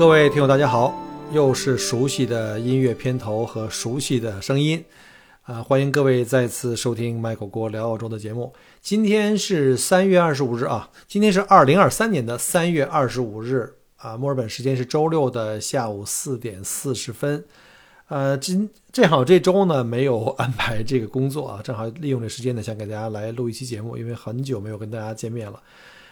各位听友，大家好，又是熟悉的音乐片头和熟悉的声音，啊，欢迎各位再次收听麦口锅聊澳洲的节目。今天是三月二十五日啊，今天是二零二三年的三月二十五日啊，墨尔本时间是周六的下午四点四十分。呃，今正好这周呢没有安排这个工作啊，正好利用这时间呢，想给大家来录一期节目，因为很久没有跟大家见面了。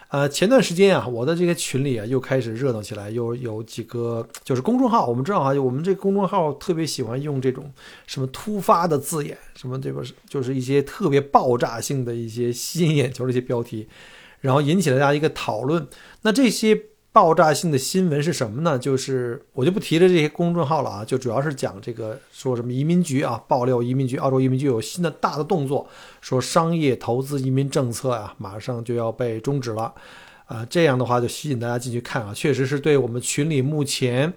呃，前段时间啊，我的这个群里啊又开始热闹起来，又有几个就是公众号，我们知道啊，我们这公众号特别喜欢用这种什么突发的字眼，什么这个就是一些特别爆炸性的一些吸引眼球的一些标题，然后引起了大家一个讨论。那这些。爆炸性的新闻是什么呢？就是我就不提了这些公众号了啊，就主要是讲这个说什么移民局啊爆料移民局，澳洲移民局有新的大的动作，说商业投资移民政策啊马上就要被终止了，啊这样的话就吸引大家进去看啊，确实是对我们群里目前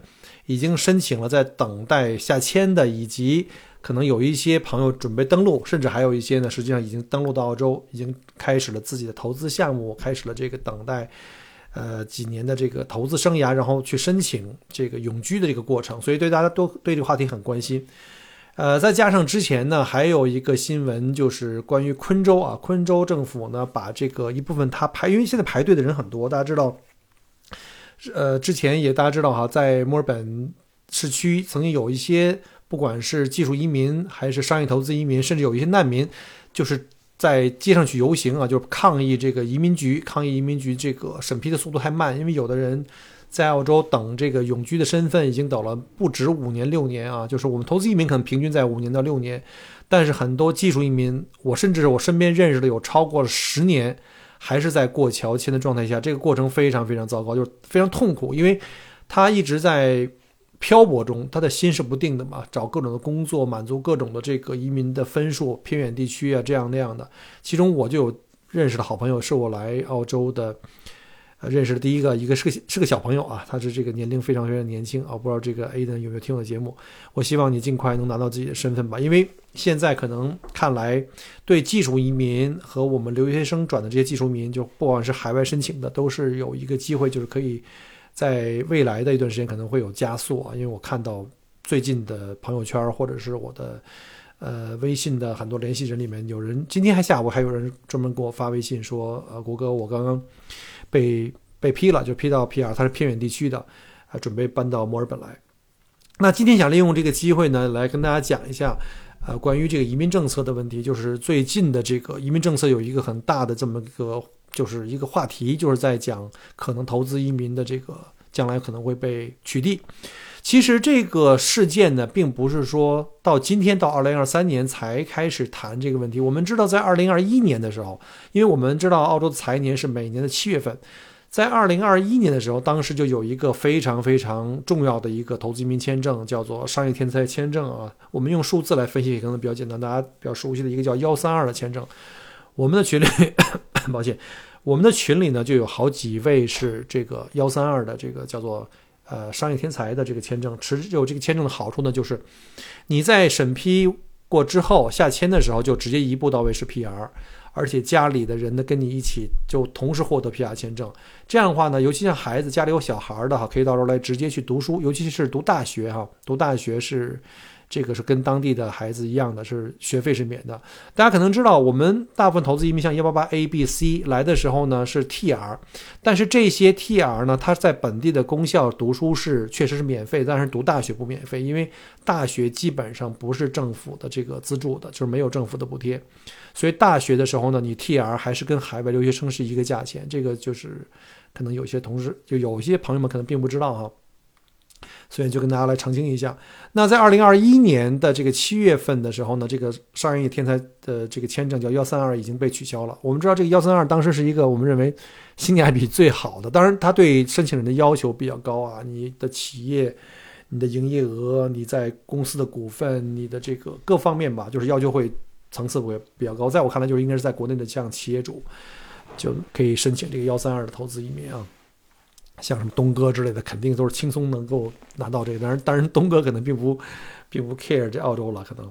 已经申请了在等待下签的，以及可能有一些朋友准备登陆，甚至还有一些呢实际上已经登陆到澳洲，已经开始了自己的投资项目，开始了这个等待。呃，几年的这个投资生涯，然后去申请这个永居的这个过程，所以对大家都对这个话题很关心。呃，再加上之前呢，还有一个新闻就是关于昆州啊，昆州政府呢把这个一部分他排，因为现在排队的人很多，大家知道，呃，之前也大家知道哈，在墨尔本市区曾经有一些不管是技术移民还是商业投资移民，甚至有一些难民，就是。在街上去游行啊，就是抗议这个移民局，抗议移民局这个审批的速度太慢。因为有的人在澳洲等这个永居的身份已经等了不止五年六年啊，就是我们投资移民可能平均在五年到六年，但是很多技术移民，我甚至我身边认识的有超过了十年，还是在过桥签的状态下，这个过程非常非常糟糕，就是非常痛苦，因为他一直在。漂泊中，他的心是不定的嘛，找各种的工作，满足各种的这个移民的分数，偏远地区啊，这样那样的。其中我就有认识的好朋友，是我来澳洲的，呃，认识的第一个，一个是个是个小朋友啊，他是这个年龄非常非常年轻啊，不知道这个 A 的有没有听我的节目？我希望你尽快能拿到自己的身份吧，因为现在可能看来，对技术移民和我们留学生转的这些技术移民，就不管是海外申请的，都是有一个机会，就是可以。在未来的一段时间可能会有加速啊，因为我看到最近的朋友圈或者是我的呃微信的很多联系人里面，有人今天还下午还有人专门给我发微信说，呃，国哥，我刚刚被被批了，就批到 PR，他是偏远地区的，啊，准备搬到墨尔本来。那今天想利用这个机会呢，来跟大家讲一下，呃，关于这个移民政策的问题，就是最近的这个移民政策有一个很大的这么个。就是一个话题，就是在讲可能投资移民的这个将来可能会被取缔。其实这个事件呢，并不是说到今天到二零二三年才开始谈这个问题。我们知道，在二零二一年的时候，因为我们知道澳洲的财年是每年的七月份，在二零二一年的时候，当时就有一个非常非常重要的一个投资移民签证，叫做商业天才签证啊。我们用数字来分析可能比较简单，大家比较熟悉的一个叫幺三二的签证。我们的群里，很抱歉，我们的群里呢就有好几位是这个幺三二的这个叫做呃商业天才的这个签证，持有这个签证的好处呢就是你在审批过之后下签的时候就直接一步到位是 PR，而且家里的人呢跟你一起就同时获得 PR 签证，这样的话呢，尤其像孩子家里有小孩的哈，可以到时候来直接去读书，尤其是读大学哈，读大学是。这个是跟当地的孩子一样的，是学费是免的。大家可能知道，我们大部分投资移民像幺八八 A、B、C 来的时候呢是 TR，但是这些 TR 呢，它在本地的公校读书是确实是免费，但是读大学不免费，因为大学基本上不是政府的这个资助的，就是没有政府的补贴。所以大学的时候呢，你 TR 还是跟海外留学生是一个价钱。这个就是可能有些同事就有些朋友们可能并不知道哈。所以就跟大家来澄清一下。那在二零二一年的这个七月份的时候呢，这个商业天才的这个签证叫幺三二已经被取消了。我们知道这个幺三二当时是一个我们认为性价比最好的，当然它对申请人的要求比较高啊，你的企业、你的营业额、你在公司的股份、你的这个各方面吧，就是要求会层次会比较高。在我看来，就是应该是在国内的像企业主就可以申请这个幺三二的投资移民啊。像什么东哥之类的，肯定都是轻松能够拿到这个。当然，当然，东哥可能并不并不 care 这澳洲了，可能。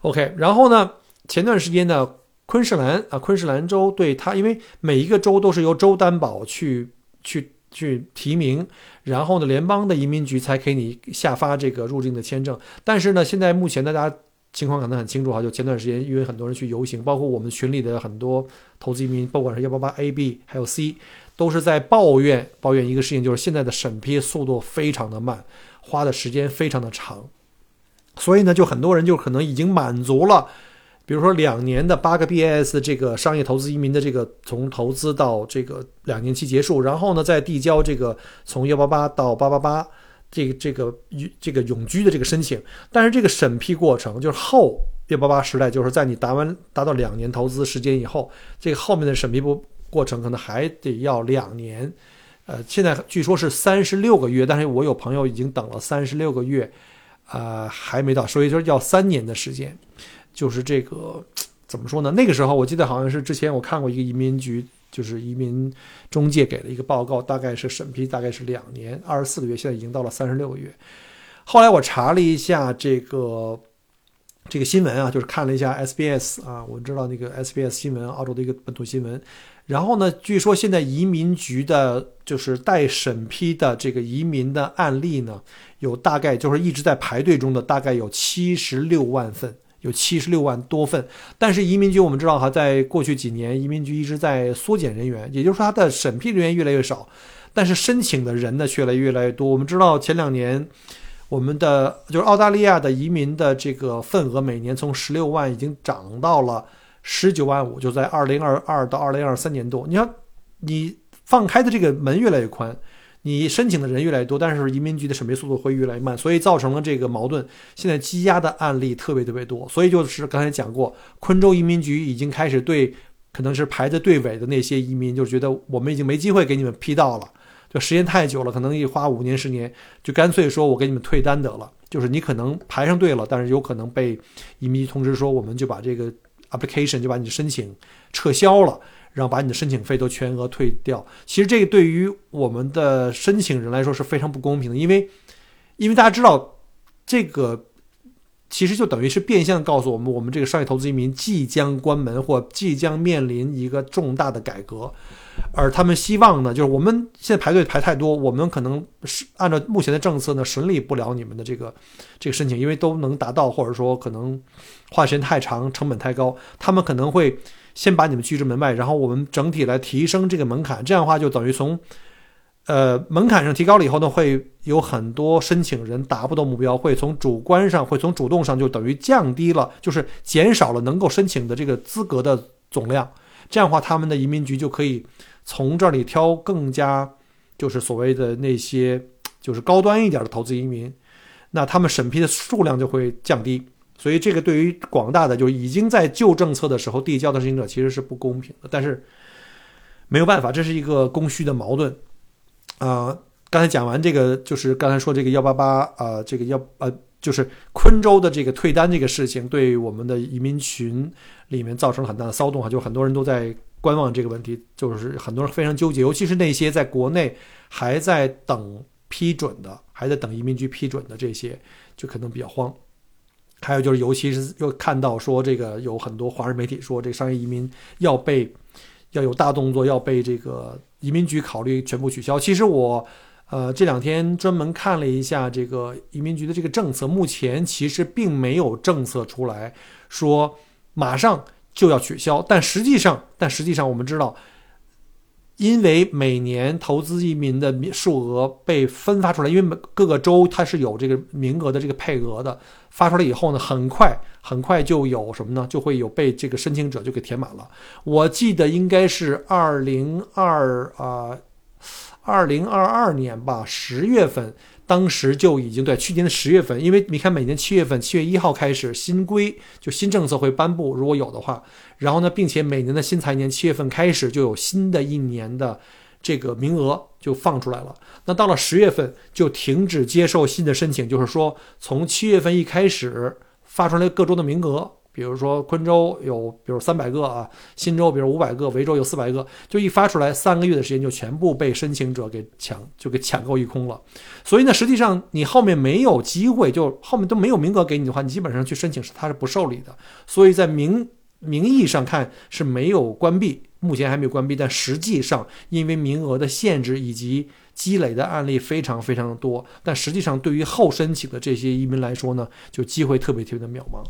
OK，然后呢，前段时间呢，昆士兰啊，昆士兰州对他，因为每一个州都是由州担保去去去提名，然后呢，联邦的移民局才给你下发这个入境的签证。但是呢，现在目前大家情况可能很清楚哈，就前段时间因为很多人去游行，包括我们群里的很多投资移民，不管是幺八八 A、B 还有 C。都是在抱怨抱怨一个事情，就是现在的审批速度非常的慢，花的时间非常的长，所以呢，就很多人就可能已经满足了，比如说两年的八个 BAS 这个商业投资移民的这个从投资到这个两年期结束，然后呢再递交这个从幺八八到八八八这个这个这个永居的这个申请，但是这个审批过程就是后幺八八时代，就是在你达完达到两年投资时间以后，这个后面的审批不。过程可能还得要两年，呃，现在据说是三十六个月，但是我有朋友已经等了三十六个月，呃，还没到，所以说要三年的时间。就是这个怎么说呢？那个时候我记得好像是之前我看过一个移民局，就是移民中介给了一个报告，大概是审批大概是两年二十四个月，现在已经到了三十六个月。后来我查了一下这个这个新闻啊，就是看了一下 SBS 啊，我知道那个 SBS 新闻，澳洲的一个本土新闻。然后呢？据说现在移民局的，就是待审批的这个移民的案例呢，有大概就是一直在排队中的，大概有七十六万份，有七十六万多份。但是移民局我们知道哈，在过去几年，移民局一直在缩减人员，也就是说它的审批人员越来越少，但是申请的人呢却来越来越多。我们知道前两年，我们的就是澳大利亚的移民的这个份额每年从十六万已经涨到了。十九万五，就在二零二二到二零二三年度。你看，你放开的这个门越来越宽，你申请的人越来越多，但是移民局的审批速度会越来越慢，所以造成了这个矛盾。现在积压的案例特别特别多，所以就是刚才讲过，昆州移民局已经开始对可能是排在队尾的那些移民，就觉得我们已经没机会给你们批到了，就时间太久了，可能一花五年十年，就干脆说我给你们退单得了。就是你可能排上队了，但是有可能被移民局通知说，我们就把这个。Application 就把你的申请撤销了，然后把你的申请费都全额退掉。其实这个对于我们的申请人来说是非常不公平的，因为因为大家知道这个其实就等于是变相告诉我们，我们这个商业投资移民即将关门或即将面临一个重大的改革。而他们希望呢，就是我们现在排队排太多，我们可能是按照目前的政策呢，审理不了你们的这个这个申请，因为都能达到，或者说可能花时间太长，成本太高，他们可能会先把你们拒之门外，然后我们整体来提升这个门槛，这样的话就等于从呃门槛上提高了以后呢，会有很多申请人达不到目标，会从主观上，会从主动上就等于降低了，就是减少了能够申请的这个资格的总量。这样的话，他们的移民局就可以从这里挑更加，就是所谓的那些就是高端一点的投资移民，那他们审批的数量就会降低。所以这个对于广大的就已经在旧政策的时候递交的申请者其实是不公平的。但是没有办法，这是一个供需的矛盾。啊，刚才讲完这个，就是刚才说这个幺八八啊，这个幺呃。就是昆州的这个退单这个事情，对我们的移民群里面造成了很大的骚动啊！就很多人都在观望这个问题，就是很多人非常纠结，尤其是那些在国内还在等批准的，还在等移民局批准的这些，就可能比较慌。还有就是，尤其是又看到说这个有很多华人媒体说，这个商业移民要被要有大动作，要被这个移民局考虑全部取消。其实我。呃，这两天专门看了一下这个移民局的这个政策，目前其实并没有政策出来说马上就要取消，但实际上，但实际上我们知道，因为每年投资移民的数额被分发出来，因为每各个州它是有这个名额的这个配额的，发出来以后呢，很快很快就有什么呢？就会有被这个申请者就给填满了。我记得应该是二零二啊。二零二二年吧，十月份当时就已经对去年的十月份，因为你看每年七月份，七月一号开始新规就新政策会颁布，如果有的话，然后呢，并且每年的新财年七月份开始就有新的一年的这个名额就放出来了。那到了十月份就停止接受新的申请，就是说从七月份一开始发出来各州的名额。比如说昆州有，比如三百个啊，新州比如五百个，维州有四百个，就一发出来，三个月的时间就全部被申请者给抢，就给抢购一空了。所以呢，实际上你后面没有机会，就后面都没有名额给你的话，你基本上去申请是它是不受理的。所以在名名义上看是没有关闭，目前还没有关闭，但实际上因为名额的限制以及积累的案例非常非常的多，但实际上对于后申请的这些移民来说呢，就机会特别特别的渺茫。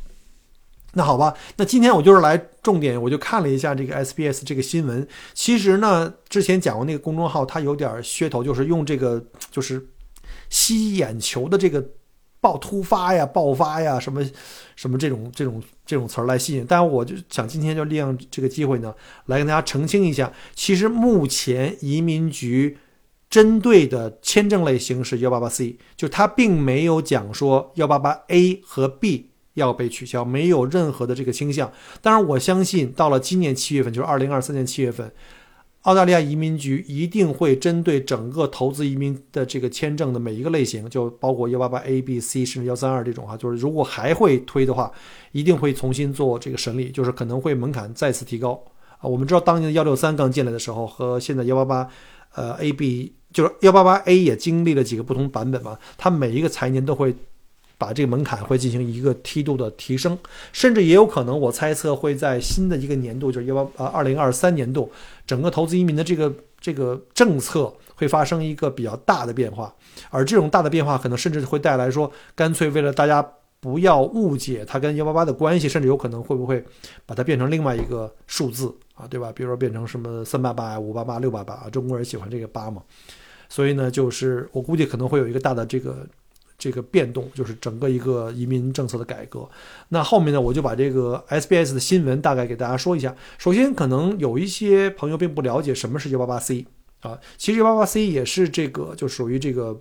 那好吧，那今天我就是来重点，我就看了一下这个 SBS 这个新闻。其实呢，之前讲过那个公众号，它有点噱头，就是用这个就是吸眼球的这个爆突发呀、爆发呀什么什么这种这种这种词儿来吸引。但我就想今天就利用这个机会呢，来跟大家澄清一下，其实目前移民局针对的签证类型是幺八八 C，就它并没有讲说幺八八 A 和 B。要被取消，没有任何的这个倾向。当然，我相信到了今年七月份，就是二零二三年七月份，澳大利亚移民局一定会针对整个投资移民的这个签证的每一个类型，就包括幺八八 A、B、C 甚至幺三二这种啊，就是如果还会推的话，一定会重新做这个审理，就是可能会门槛再次提高啊。我们知道当年的幺六三刚进来的时候，和现在幺八八，呃 A、B 就是幺八八 A 也经历了几个不同版本嘛，它每一个财年都会。把这个门槛会进行一个梯度的提升，甚至也有可能，我猜测会在新的一个年度，就是幺八呃二零二三年度，整个投资移民的这个这个政策会发生一个比较大的变化，而这种大的变化可能甚至会带来说，干脆为了大家不要误解它跟幺八八的关系，甚至有可能会不会把它变成另外一个数字啊，对吧？比如说变成什么三八八、五八八、六八八啊，中国人喜欢这个八嘛，所以呢，就是我估计可能会有一个大的这个。这个变动就是整个一个移民政策的改革。那后面呢，我就把这个 SBS 的新闻大概给大家说一下。首先，可能有一些朋友并不了解什么是 188C 啊，其实 188C 也是这个就属于这个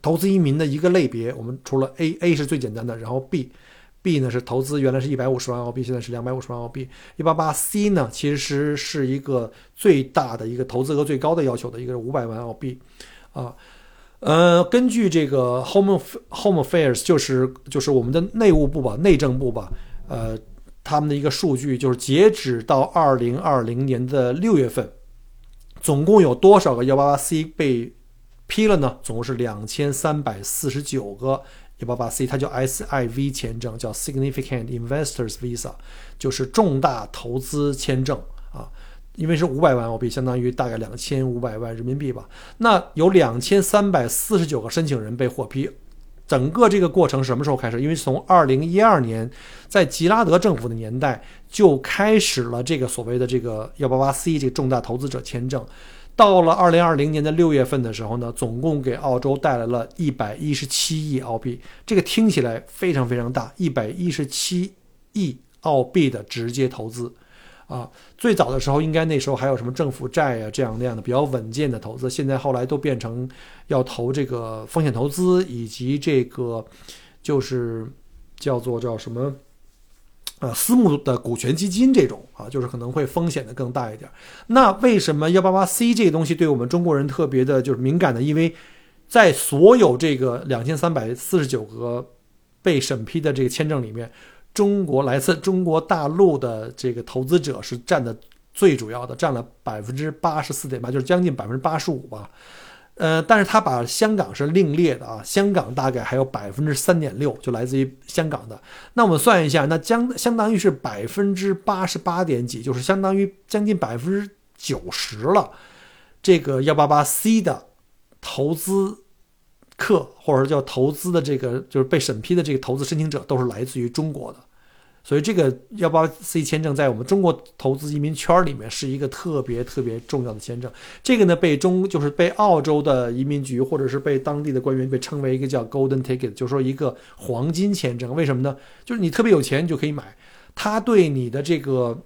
投资移民的一个类别。我们除了 A，A 是最简单的，然后 B，B 呢是投资原来是一百五十万澳币，现在是两百五十万澳币。188C 呢其实是一个最大的一个投资额最高的要求的一个五百万澳币啊。呃，根据这个 Home Home Affairs，就是就是我们的内务部吧，内政部吧，呃，他们的一个数据，就是截止到二零二零年的六月份，总共有多少个幺八八 C 被批了呢？总共是两千三百四十九个幺八八 C，它叫 SIV 签证，叫 Significant Investors Visa，就是重大投资签证啊。因为是五百万澳币，相当于大概两千五百万人民币吧。那有两千三百四十九个申请人被获批，整个这个过程什么时候开始？因为从二零一二年，在吉拉德政府的年代就开始了这个所谓的这个幺八八 C 这个重大投资者签证。到了二零二零年的六月份的时候呢，总共给澳洲带来了一百一十七亿澳币。这个听起来非常非常大，一百一十七亿澳币的直接投资。啊，最早的时候应该那时候还有什么政府债啊这样那样的比较稳健的投资，现在后来都变成要投这个风险投资以及这个就是叫做叫什么呃私募的股权基金这种啊，就是可能会风险的更大一点。那为什么幺八八 C 这个东西对我们中国人特别的就是敏感呢？因为在所有这个两千三百四十九个被审批的这个签证里面。中国来自中国大陆的这个投资者是占的最主要的，占了百分之八十四点八，就是将近百分之八十五吧。呃，但是他把香港是另列的啊，香港大概还有百分之三点六，就来自于香港的。那我们算一下，那将相当于是百分之八十八点几，就是相当于将近百分之九十了。这个幺八八 C 的投资。客或者叫投资的这个就是被审批的这个投资申请者都是来自于中国的，所以这个幺八 C 签证在我们中国投资移民圈里面是一个特别特别重要的签证。这个呢被中就是被澳洲的移民局或者是被当地的官员被称为一个叫 Golden Ticket，就是说一个黄金签证。为什么呢？就是你特别有钱你就可以买，它对你的这个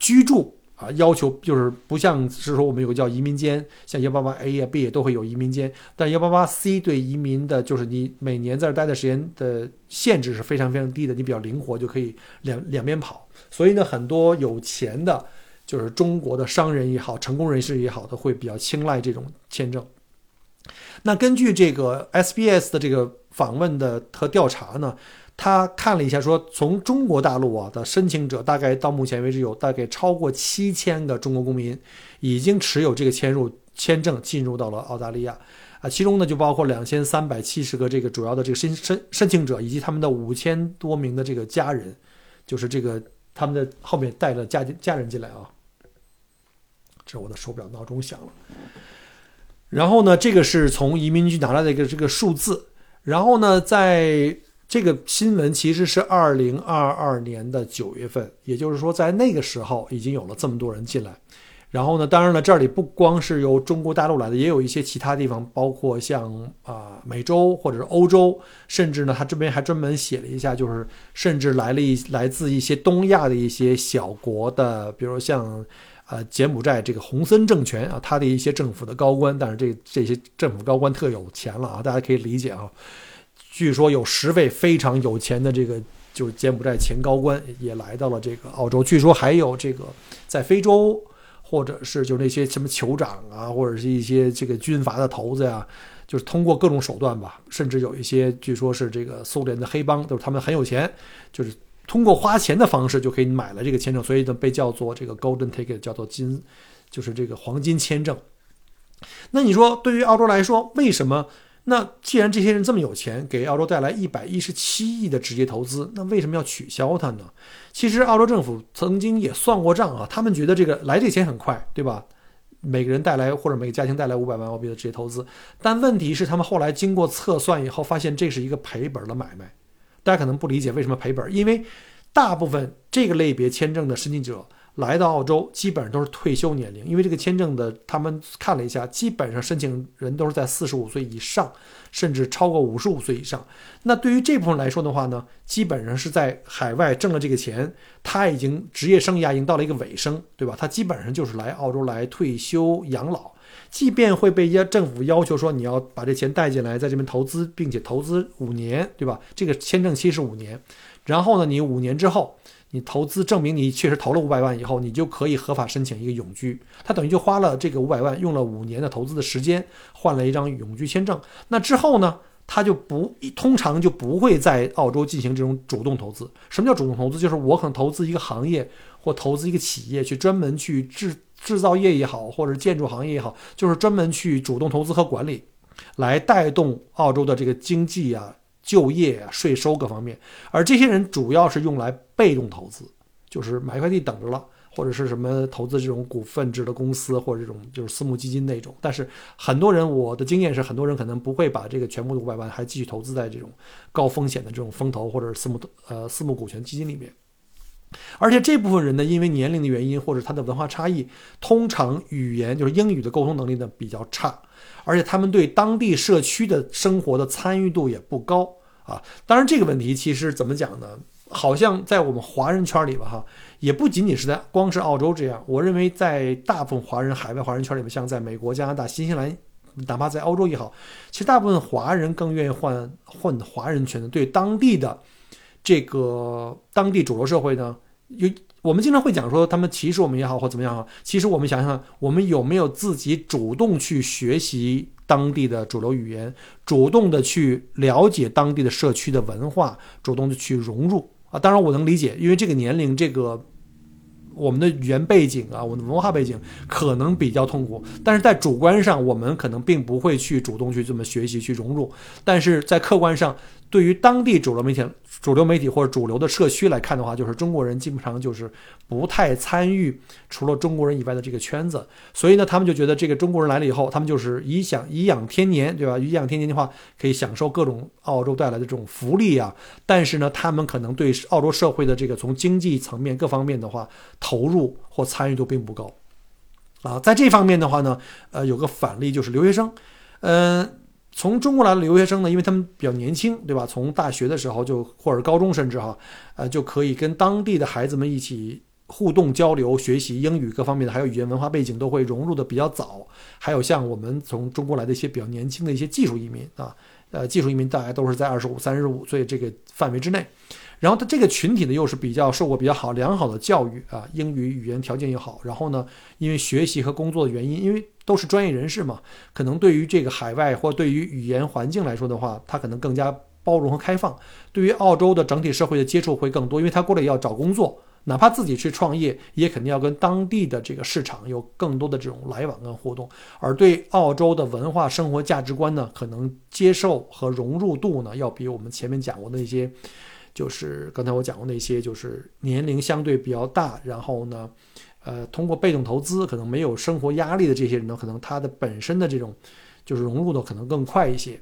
居住。啊，要求就是不像是说我们有个叫移民监，像幺八八 A 呀 B 都会有移民监，但幺八八 C 对移民的，就是你每年在这待的时间的限制是非常非常低的，你比较灵活，就可以两两边跑。所以呢，很多有钱的，就是中国的商人也好，成功人士也好，都会比较青睐这种签证。那根据这个 SBS 的这个访问的和调查呢？他看了一下，说从中国大陆啊的申请者，大概到目前为止有大概超过七千个中国公民已经持有这个签入签证进入到了澳大利亚，啊，其中呢就包括两千三百七十个这个主要的这个申申申请者以及他们的五千多名的这个家人，就是这个他们的后面带着家家人进来啊。这是我的手表闹钟响了，然后呢，这个是从移民局拿来的一个这个数字，然后呢，在。这个新闻其实是二零二二年的九月份，也就是说，在那个时候已经有了这么多人进来。然后呢，当然了，这里不光是由中国大陆来的，也有一些其他地方，包括像啊美洲或者是欧洲，甚至呢，他这边还专门写了一下，就是甚至来了一来自一些东亚的一些小国的，比如像呃柬埔寨这个洪森政权啊，他的一些政府的高官，但是这这些政府高官特有钱了啊，大家可以理解啊。据说有十位非常有钱的这个就是柬埔寨前高官也来到了这个澳洲。据说还有这个在非洲，或者是就那些什么酋长啊，或者是一些这个军阀的头子呀，就是通过各种手段吧，甚至有一些据说是这个苏联的黑帮，都是他们很有钱，就是通过花钱的方式就可以买了这个签证，所以呢被叫做这个 Golden Ticket，叫做金，就是这个黄金签证。那你说对于澳洲来说，为什么？那既然这些人这么有钱，给澳洲带来一百一十七亿的直接投资，那为什么要取消它呢？其实澳洲政府曾经也算过账啊，他们觉得这个来这钱很快，对吧？每个人带来或者每个家庭带来五百万澳币的直接投资，但问题是他们后来经过测算以后，发现这是一个赔本的买卖。大家可能不理解为什么赔本，因为大部分这个类别签证的申请者。来到澳洲基本上都是退休年龄，因为这个签证的他们看了一下，基本上申请人都是在四十五岁以上，甚至超过五十五岁以上。那对于这部分来说的话呢，基本上是在海外挣了这个钱，他已经职业生涯已经到了一个尾声，对吧？他基本上就是来澳洲来退休养老，即便会被要政府要求说你要把这钱带进来，在这边投资，并且投资五年，对吧？这个签证期是五年，然后呢，你五年之后。你投资证明你确实投了五百万以后，你就可以合法申请一个永居。他等于就花了这个五百万，用了五年的投资的时间，换了一张永居签证。那之后呢，他就不通常就不会在澳洲进行这种主动投资。什么叫主动投资？就是我可能投资一个行业或投资一个企业，去专门去制制造业也好，或者建筑行业也好，就是专门去主动投资和管理，来带动澳洲的这个经济啊。就业啊，税收各方面，而这些人主要是用来被动投资，就是买一块地等着了，或者是什么投资这种股份制的公司，或者这种就是私募基金那种。但是很多人，我的经验是，很多人可能不会把这个全部的五百万还继续投资在这种高风险的这种风投或者私募呃私募股权基金里面。而且这部分人呢，因为年龄的原因或者他的文化差异，通常语言就是英语的沟通能力呢比较差，而且他们对当地社区的生活的参与度也不高。啊，当然这个问题其实怎么讲呢？好像在我们华人圈里吧，哈，也不仅仅是在光是澳洲这样。我认为在大部分华人海外华人圈里面，像在美国、加拿大、新西兰，哪怕在欧洲也好，其实大部分华人更愿意换混华人圈的，对当地的这个当地主流社会呢，有我们经常会讲说他们歧视我们也好或怎么样啊。其实我们想想，我们有没有自己主动去学习？当地的主流语言，主动的去了解当地的社区的文化，主动的去融入啊！当然我能理解，因为这个年龄，这个我们的语言背景啊，我们的文化背景可能比较痛苦，但是在主观上，我们可能并不会去主动去这么学习去融入，但是在客观上。对于当地主流媒体、主流媒体或者主流的社区来看的话，就是中国人基本上就是不太参与除了中国人以外的这个圈子，所以呢，他们就觉得这个中国人来了以后，他们就是颐享颐养天年，对吧？颐养天年的话，可以享受各种澳洲带来的这种福利啊。但是呢，他们可能对澳洲社会的这个从经济层面各方面的话，投入或参与度并不高啊。在这方面的话呢，呃，有个反例就是留学生，嗯。从中国来的留学生呢，因为他们比较年轻，对吧？从大学的时候就或者高中甚至哈，呃，就可以跟当地的孩子们一起互动交流、学习英语各方面的，还有语言文化背景都会融入的比较早。还有像我们从中国来的一些比较年轻的一些技术移民啊，呃，技术移民大概都是在二十五、三十五岁这个范围之内。然后他这个群体呢，又是比较受过比较好良好的教育啊，英语语言条件也好。然后呢，因为学习和工作的原因，因为都是专业人士嘛，可能对于这个海外或对于语言环境来说的话，他可能更加包容和开放。对于澳洲的整体社会的接触会更多，因为他过来要找工作，哪怕自己去创业，也肯定要跟当地的这个市场有更多的这种来往跟互动。而对澳洲的文化生活价值观呢，可能接受和融入度呢，要比我们前面讲过的那些。就是刚才我讲过那些，就是年龄相对比较大，然后呢，呃，通过被动投资可能没有生活压力的这些人呢，可能他的本身的这种就是融入的可能更快一些。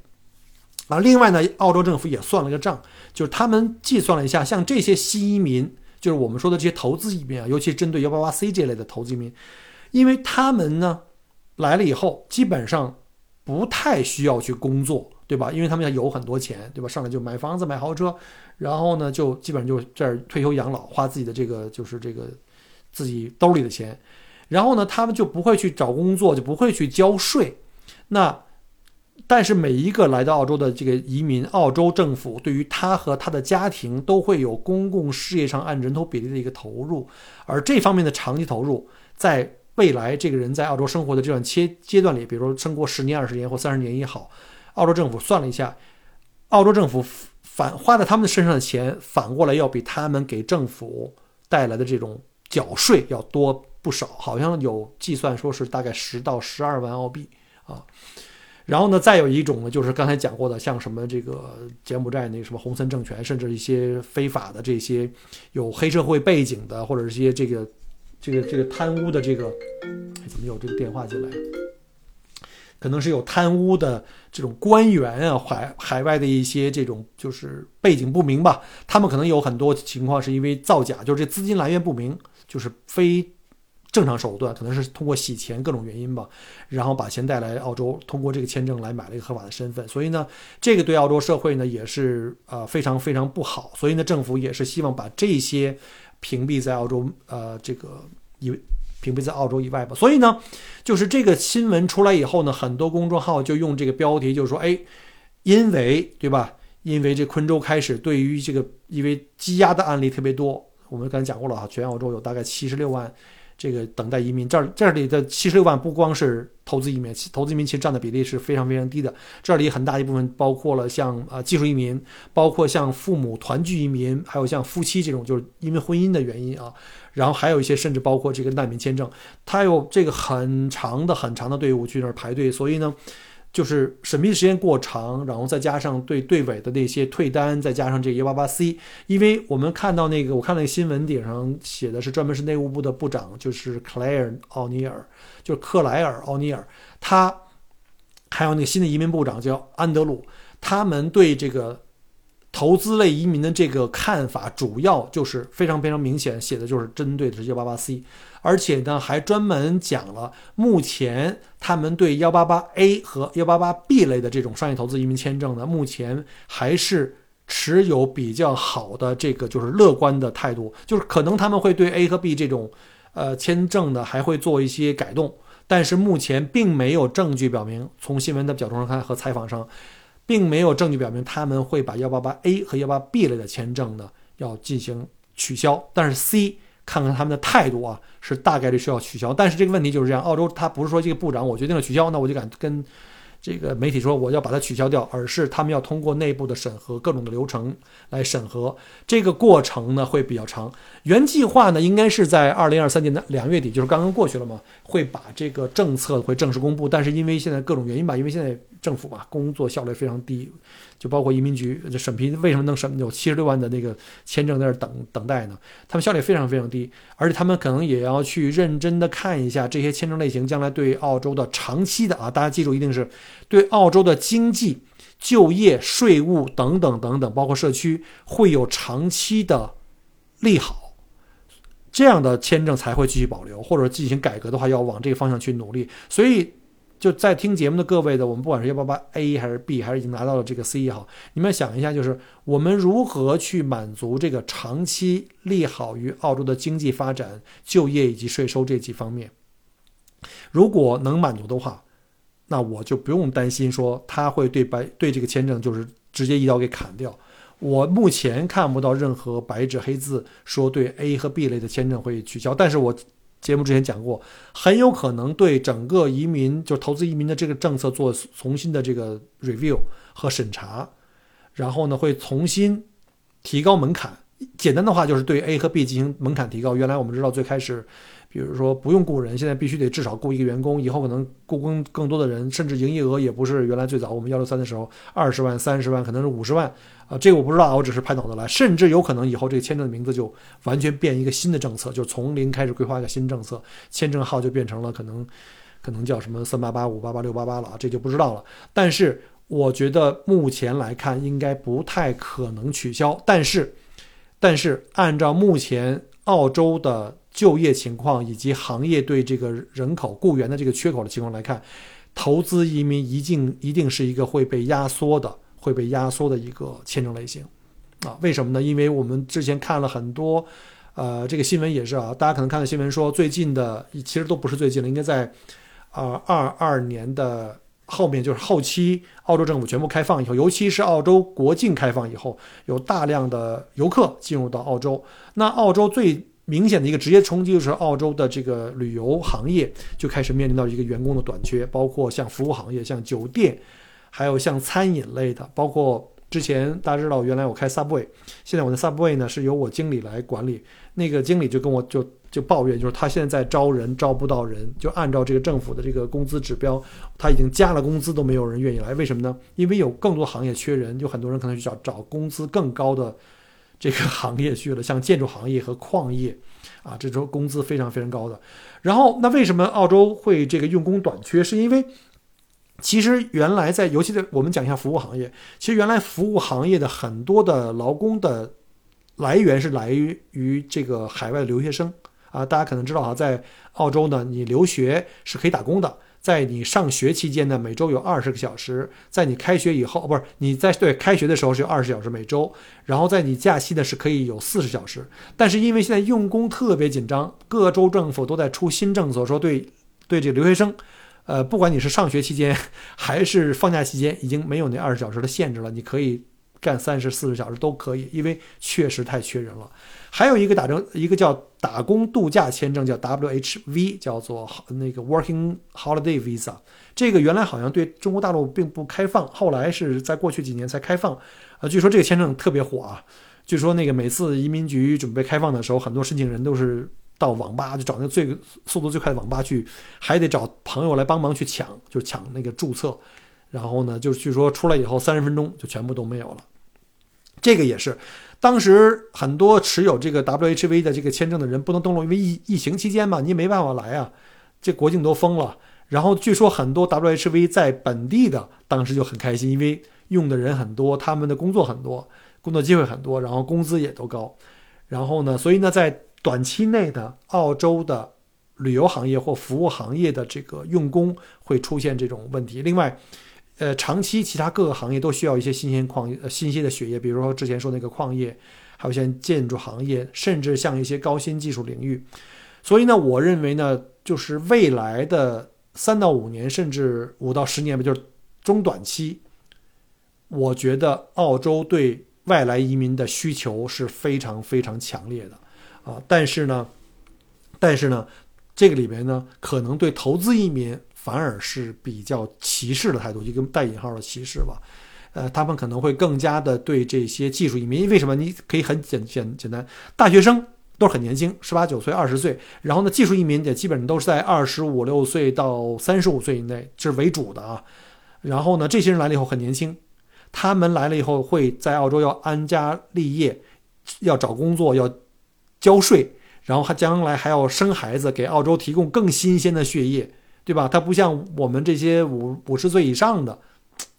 啊，另外呢，澳洲政府也算了个账，就是他们计算了一下，像这些新移民，就是我们说的这些投资移民啊，尤其针对幺八八 C 这类的投资移民，因为他们呢来了以后，基本上不太需要去工作。对吧？因为他们要有很多钱，对吧？上来就买房子、买豪车，然后呢，就基本上就这儿退休养老，花自己的这个就是这个自己兜里的钱，然后呢，他们就不会去找工作，就不会去交税。那但是每一个来到澳洲的这个移民，澳洲政府对于他和他的家庭都会有公共事业上按人头比例的一个投入，而这方面的长期投入，在未来这个人在澳洲生活的这段阶阶段里，比如说生活十年、二十年或三十年也好。澳洲政府算了一下，澳洲政府反花在他们身上的钱，反过来要比他们给政府带来的这种缴税要多不少，好像有计算说是大概十到十二万澳币啊。然后呢，再有一种呢，就是刚才讲过的，像什么这个柬埔寨那个什么红森政权，甚至一些非法的这些有黑社会背景的，或者是些这个这个这个贪污的这个，怎么有这个电话进来？可能是有贪污的这种官员啊，海海外的一些这种就是背景不明吧，他们可能有很多情况是因为造假，就是这资金来源不明，就是非正常手段，可能是通过洗钱各种原因吧，然后把钱带来澳洲，通过这个签证来买了一个合法的身份，所以呢，这个对澳洲社会呢也是呃非常非常不好，所以呢，政府也是希望把这些屏蔽在澳洲呃这个以。屏蔽在澳洲以外吧，所以呢，就是这个新闻出来以后呢，很多公众号就用这个标题，就是说，哎，因为对吧？因为这昆州开始对于这个因为积压的案例特别多，我们刚才讲过了啊，全澳洲有大概七十六万。这个等待移民，这儿这里的七十六万不光是投资移民，投资移民其实占的比例是非常非常低的。这里很大一部分包括了像呃技术移民，包括像父母团聚移民，还有像夫妻这种，就是因为婚姻的原因啊。然后还有一些甚至包括这个难民签证，他有这个很长的很长的队伍去那儿排队，所以呢。就是审批时间过长，然后再加上对队尾的那些退单，再加上这个幺八八 C，因为我们看到那个，我看那个新闻顶上写的是专门是内务部的部长，就是克莱尔奥尼尔，就是克莱尔奥尼尔，他还有那个新的移民部长叫安德鲁，他们对这个。投资类移民的这个看法，主要就是非常非常明显，写的就是针对的是幺八八 C，而且呢，还专门讲了目前他们对幺八八 A 和幺八八 B 类的这种商业投资移民签证呢，目前还是持有比较好的这个就是乐观的态度，就是可能他们会对 A 和 B 这种呃签证呢还会做一些改动，但是目前并没有证据表明，从新闻的角度上看和采访上。并没有证据表明他们会把幺八八 A 和幺八 B 类的签证呢要进行取消，但是 C 看看他们的态度啊，是大概率是要取消。但是这个问题就是这样，澳洲他不是说这个部长我决定了取消，那我就敢跟这个媒体说我要把它取消掉，而是他们要通过内部的审核各种的流程来审核，这个过程呢会比较长。原计划呢应该是在二零二三年的两月底，就是刚刚过去了嘛，会把这个政策会正式公布，但是因为现在各种原因吧，因为现在。政府吧，工作效率非常低，就包括移民局这审批，为什么能审有七十六万的那个签证在那等等待呢？他们效率非常非常低，而且他们可能也要去认真的看一下这些签证类型将来对澳洲的长期的啊，大家记住，一定是对澳洲的经济、就业、税务等等等等，包括社区会有长期的利好，这样的签证才会继续保留，或者进行改革的话，要往这个方向去努力。所以。就在听节目的各位的，我们不管是幺八八 A 还是 B，还是已经拿到了这个 C 也好，你们想一下，就是我们如何去满足这个长期利好于澳洲的经济发展、就业以及税收这几方面。如果能满足的话，那我就不用担心说他会对白对这个签证就是直接一刀给砍掉。我目前看不到任何白纸黑字说对 A 和 B 类的签证会取消，但是我。节目之前讲过，很有可能对整个移民，就投资移民的这个政策做重新的这个 review 和审查，然后呢会重新提高门槛。简单的话就是对 A 和 B 进行门槛提高。原来我们知道最开始。比如说不用雇人，现在必须得至少雇一个员工，以后可能雇工更多的人，甚至营业额也不是原来最早我们幺六三的时候二十万、三十万，可能是五十万啊，这个我不知道，我只是拍脑袋来，甚至有可能以后这个签证的名字就完全变一个新的政策，就从零开始规划一个新政策，签证号就变成了可能可能叫什么三八八、五八八、六八八了啊，这就不知道了。但是我觉得目前来看应该不太可能取消，但是但是按照目前澳洲的。就业情况以及行业对这个人口雇员的这个缺口的情况来看，投资移民一定一定是一个会被压缩的、会被压缩的一个签证类型，啊，为什么呢？因为我们之前看了很多，呃，这个新闻也是啊，大家可能看到新闻说，最近的其实都不是最近了，应该在，呃，二二年的后面，就是后期澳洲政府全部开放以后，尤其是澳洲国境开放以后，有大量的游客进入到澳洲，那澳洲最。明显的一个直接冲击就是澳洲的这个旅游行业就开始面临到一个员工的短缺，包括像服务行业、像酒店，还有像餐饮类的，包括之前大家知道，原来我开 Subway，现在我的 Subway 呢是由我经理来管理，那个经理就跟我就就抱怨，就是他现在在招人招不到人，就按照这个政府的这个工资指标，他已经加了工资都没有人愿意来，为什么呢？因为有更多行业缺人，有很多人可能去找找工资更高的。这个行业去了，像建筑行业和矿业，啊，这种工资非常非常高的。然后，那为什么澳洲会这个用工短缺？是因为其实原来在，尤其在我们讲一下服务行业，其实原来服务行业的很多的劳工的来源是来于于这个海外的留学生啊。大家可能知道哈，在澳洲呢，你留学是可以打工的。在你上学期间呢，每周有二十个小时；在你开学以后，不是你在对开学的时候是有二十小时每周，然后在你假期呢是可以有四十小时。但是因为现在用工特别紧张，各州政府都在出新政策，说对对这个留学生，呃，不管你是上学期间 还是放假期间，已经没有那二十小时的限制了，你可以。干三十四十小时都可以，因为确实太缺人了。还有一个打证，一个叫打工度假签证，叫 WHV，叫做那个 Working Holiday Visa。这个原来好像对中国大陆并不开放，后来是在过去几年才开放。呃，据说这个签证特别火啊。据说那个每次移民局准备开放的时候，很多申请人都是到网吧就找那最速度最快的网吧去，还得找朋友来帮忙去抢，就抢那个注册。然后呢，就据说出来以后三十分钟就全部都没有了。这个也是，当时很多持有这个 WHV 的这个签证的人不能登陆，因为疫疫情期间嘛，你也没办法来啊，这国境都封了。然后据说很多 WHV 在本地的当时就很开心，因为用的人很多，他们的工作很多，工作机会很多，然后工资也都高。然后呢，所以呢，在短期内的澳洲的旅游行业或服务行业的这个用工会出现这种问题。另外，呃，长期其他各个行业都需要一些新鲜矿、新鲜的血液，比如说之前说那个矿业，还有像建筑行业，甚至像一些高新技术领域。所以呢，我认为呢，就是未来的三到五年，甚至五到十年吧，就是中短期，我觉得澳洲对外来移民的需求是非常非常强烈的啊。但是呢，但是呢，这个里边呢，可能对投资移民。反而是比较歧视的态度，一个带引号的歧视吧。呃，他们可能会更加的对这些技术移民，为什么？你可以很简简简单，大学生都是很年轻，十八九岁、二十岁，然后呢，技术移民也基本上都是在二十五六岁到三十五岁以内，这是为主的啊。然后呢，这些人来了以后很年轻，他们来了以后会在澳洲要安家立业，要找工作，要交税，然后还将来还要生孩子，给澳洲提供更新鲜的血液。对吧？他不像我们这些五五十岁以上的，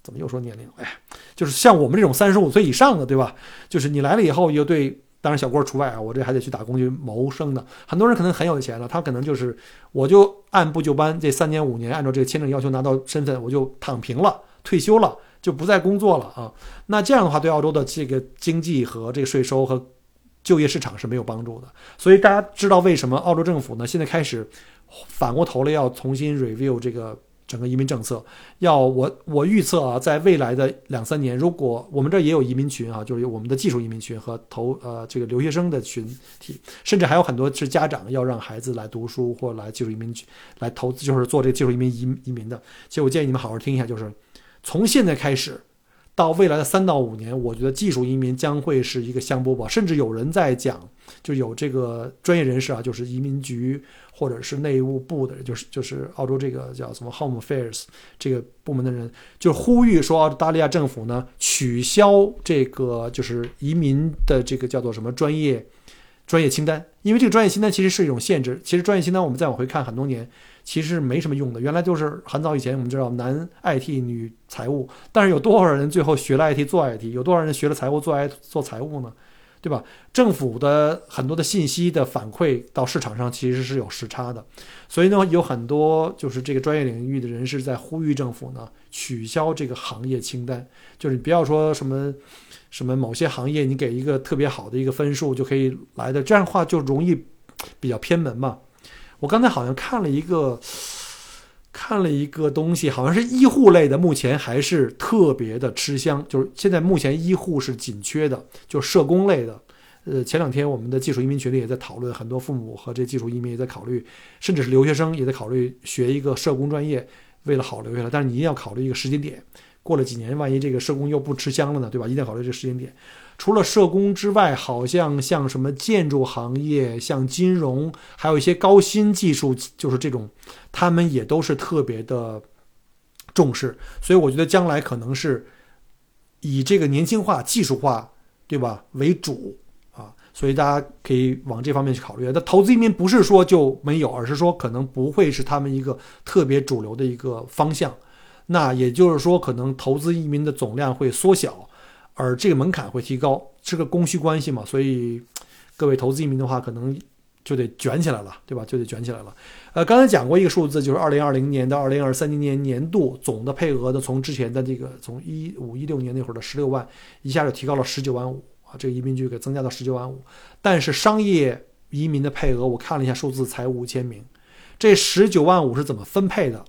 怎么又说年龄？哎，就是像我们这种三十五岁以上的，对吧？就是你来了以后，又对当然小郭除外啊，我这还得去打工去谋生的。很多人可能很有钱了，他可能就是我就按部就班，这三年五年按照这个签证要求拿到身份，我就躺平了，退休了，就不再工作了啊。那这样的话，对澳洲的这个经济和这个税收和就业市场是没有帮助的。所以大家知道为什么澳洲政府呢现在开始反过头来要重新 review 这个。整个移民政策，要我我预测啊，在未来的两三年，如果我们这也有移民群啊，就是我们的技术移民群和投呃这个留学生的群体，甚至还有很多是家长要让孩子来读书或来技术移民来投资，就是做这个技术移民移移民的。其实我建议你们好好听一下，就是从现在开始到未来的三到五年，我觉得技术移民将会是一个香饽饽，甚至有人在讲，就有这个专业人士啊，就是移民局。或者是内务部的，就是就是澳洲这个叫什么 Home Affairs 这个部门的人，就呼吁说澳大利亚政府呢取消这个就是移民的这个叫做什么专业专业清单，因为这个专业清单其实是一种限制。其实专业清单我们再往回看很多年，其实没什么用的。原来就是很早以前我们知道男 IT 女财务，但是有多少人最后学了 IT 做 IT，有多少人学了财务做 IT 做财务呢？对吧？政府的很多的信息的反馈到市场上其实是有时差的，所以呢，有很多就是这个专业领域的人士在呼吁政府呢取消这个行业清单，就是你不要说什么什么某些行业你给一个特别好的一个分数就可以来的，这样的话就容易比较偏门嘛。我刚才好像看了一个。看了一个东西，好像是医护类的，目前还是特别的吃香。就是现在目前医护是紧缺的，就社工类的。呃，前两天我们的技术移民群里也在讨论，很多父母和这技术移民也在考虑，甚至是留学生也在考虑学一个社工专业，为了好留下来。但是你一定要考虑一个时间点，过了几年，万一这个社工又不吃香了呢，对吧？一定要考虑这个时间点。除了社工之外，好像像什么建筑行业、像金融，还有一些高新技术，就是这种，他们也都是特别的重视。所以我觉得将来可能是以这个年轻化、技术化，对吧为主啊。所以大家可以往这方面去考虑。那投资移民不是说就没有，而是说可能不会是他们一个特别主流的一个方向。那也就是说，可能投资移民的总量会缩小。而这个门槛会提高，是个供需关系嘛？所以各位投资移民的话，可能就得卷起来了，对吧？就得卷起来了。呃，刚才讲过一个数字，就是二零二零年到二零二三年年度总的配额的，从之前的这个从一五一六年那会儿的十六万，一下就提高了十九万五啊，这个移民局给增加到十九万五。但是商业移民的配额，我看了一下数字，才五千名。这十九万五是怎么分配的？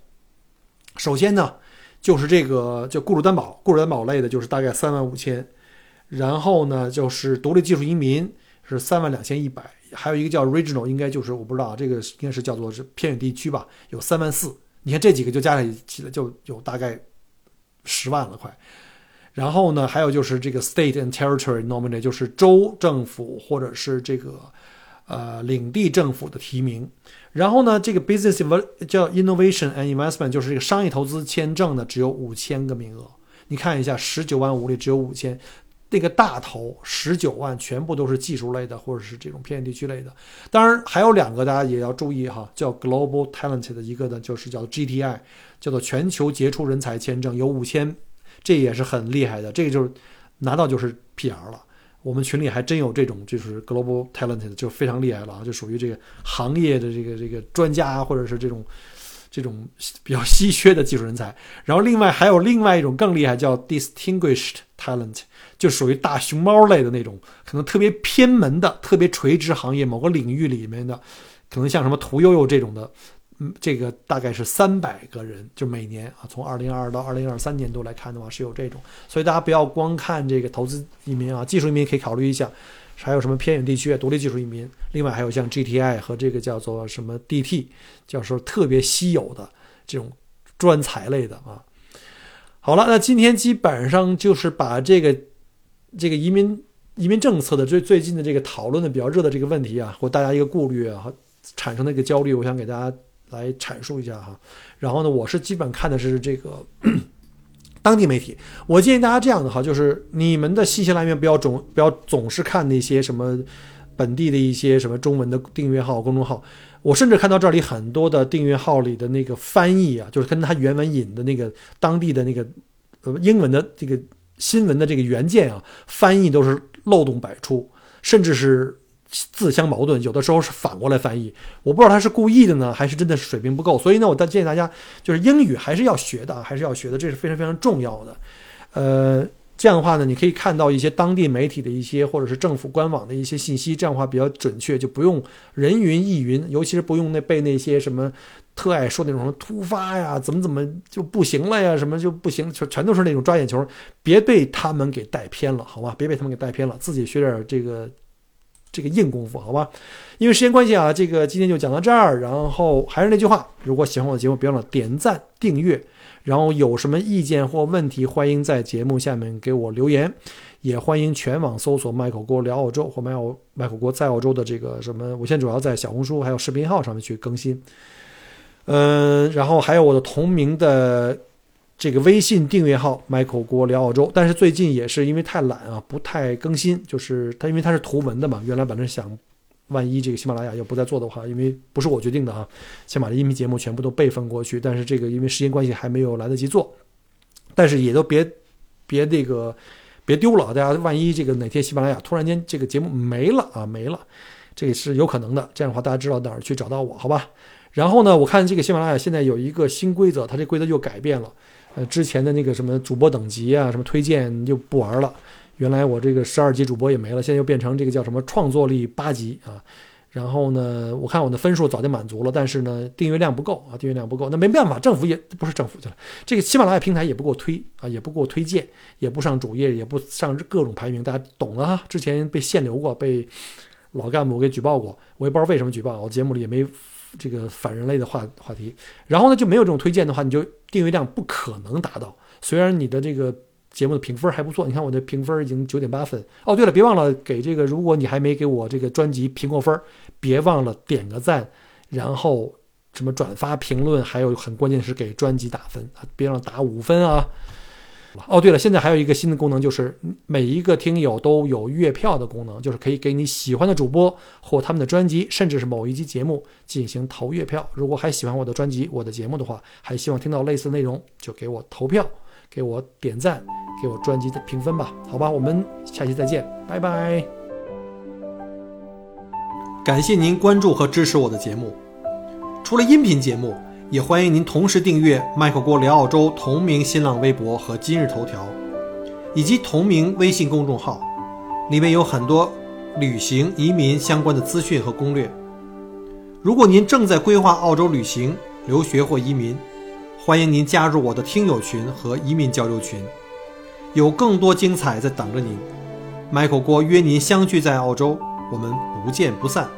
首先呢？就是这个叫雇主担保，雇主担保类的，就是大概三万五千，然后呢，就是独立技术移民是三万两千一百，还有一个叫 regional，应该就是我不知道这个应该是叫做是偏远地区吧，有三万四。你看这几个就加在一起了，就有大概十万了快。然后呢，还有就是这个 state and territory nominee，就是州政府或者是这个呃领地政府的提名。然后呢，这个 business 叫 innovation and investment，就是这个商业投资签证呢，只有五千个名额。你看一下，十九万五里只有五千，那个大头十九万全部都是技术类的，或者是这种偏远地区类的。当然还有两个大家也要注意哈，叫 global talent 的一个呢，就是叫 GTI，叫做全球杰出人才签证，有五千，这也是很厉害的。这个就是拿到就是 PR 了。我们群里还真有这种，就是 global talented，就非常厉害了啊，就属于这个行业的这个这个专家，或者是这种这种比较稀缺的技术人才。然后另外还有另外一种更厉害，叫 distinguished talent，就属于大熊猫类的那种，可能特别偏门的、特别垂直行业某个领域里面的，可能像什么屠呦呦这种的。嗯，这个大概是三百个人，就每年啊，从二零二二到二零二三年度来看的话，是有这种，所以大家不要光看这个投资移民啊，技术移民可以考虑一下，还有什么偏远地区啊独立技术移民，另外还有像 GTI 和这个叫做什么 DT，叫说特别稀有的这种专才类的啊。好了，那今天基本上就是把这个这个移民移民政策的最最近的这个讨论的比较热的这个问题啊，或大家一个顾虑啊，产生的一个焦虑，我想给大家。来阐述一下哈，然后呢，我是基本看的是这个 当地媒体。我建议大家这样的哈，就是你们的信息来源不要总不要总是看那些什么本地的一些什么中文的订阅号、公众号。我甚至看到这里很多的订阅号里的那个翻译啊，就是跟他原文引的那个当地的那个呃英文的这个新闻的这个原件啊，翻译都是漏洞百出。甚至是自相矛盾，有的时候是反过来翻译。我不知道他是故意的呢，还是真的是水平不够。所以呢，我建议大家就是英语还是要学的，还是要学的，这是非常非常重要的。呃。这样的话呢，你可以看到一些当地媒体的一些或者是政府官网的一些信息，这样的话比较准确，就不用人云亦云，尤其是不用那被那些什么特爱说那种什么突发呀，怎么怎么就不行了呀，什么就不行，全全都是那种抓眼球，别被他们给带偏了，好吧？别被他们给带偏了，自己学点这个这个硬功夫，好吧？因为时间关系啊，这个今天就讲到这儿，然后还是那句话，如果喜欢我的节目，别忘了点赞订阅。然后有什么意见或问题，欢迎在节目下面给我留言，也欢迎全网搜索“麦口锅聊澳洲”或“麦澳麦口锅在澳洲”的这个什么，我现在主要在小红书还有视频号上面去更新。嗯，然后还有我的同名的这个微信订阅号“麦口锅聊澳洲”，但是最近也是因为太懒啊，不太更新，就是它因为它是图文的嘛，原来本来想。万一这个喜马拉雅要不再做的话，因为不是我决定的啊，先把这音频节目全部都备份过去。但是这个因为时间关系还没有来得及做，但是也都别别那个别丢了，大家万一这个哪天喜马拉雅突然间这个节目没了啊没了，这也是有可能的。这样的话大家知道哪儿去找到我，好吧？然后呢，我看这个喜马拉雅现在有一个新规则，它这规则又改变了，呃，之前的那个什么主播等级啊，什么推荐就不玩了。原来我这个十二级主播也没了，现在又变成这个叫什么创作力八级啊。然后呢，我看我的分数早就满足了，但是呢，订阅量不够啊，订阅量不够，那没办法，政府也不是政府去了，这个喜马拉雅平台也不给我推啊，也不给我推荐，也不上主页，也不上各种排名，大家懂了哈。之前被限流过，被老干部给举报过，我也不知道为什么举报，我节目里也没这个反人类的话话题。然后呢，就没有这种推荐的话，你就订阅量不可能达到，虽然你的这个。节目的评分还不错，你看我的评分已经九点八分。哦，对了，别忘了给这个，如果你还没给我这个专辑评过分，别忘了点个赞，然后什么转发、评论，还有很关键是给专辑打分啊，别忘了打五分啊。哦，对了，现在还有一个新的功能，就是每一个听友都有月票的功能，就是可以给你喜欢的主播或他们的专辑，甚至是某一期节目进行投月票。如果还喜欢我的专辑、我的节目的话，还希望听到类似内容，就给我投票。给我点赞，给我专辑的评分吧，好吧，我们下期再见，拜拜。感谢您关注和支持我的节目，除了音频节目，也欢迎您同时订阅“麦克锅聊澳洲”同名新浪微博和今日头条，以及同名微信公众号，里面有很多旅行、移民相关的资讯和攻略。如果您正在规划澳洲旅行、留学或移民，欢迎您加入我的听友群和移民交流群，有更多精彩在等着您。Michael 郭约您相聚在澳洲，我们不见不散。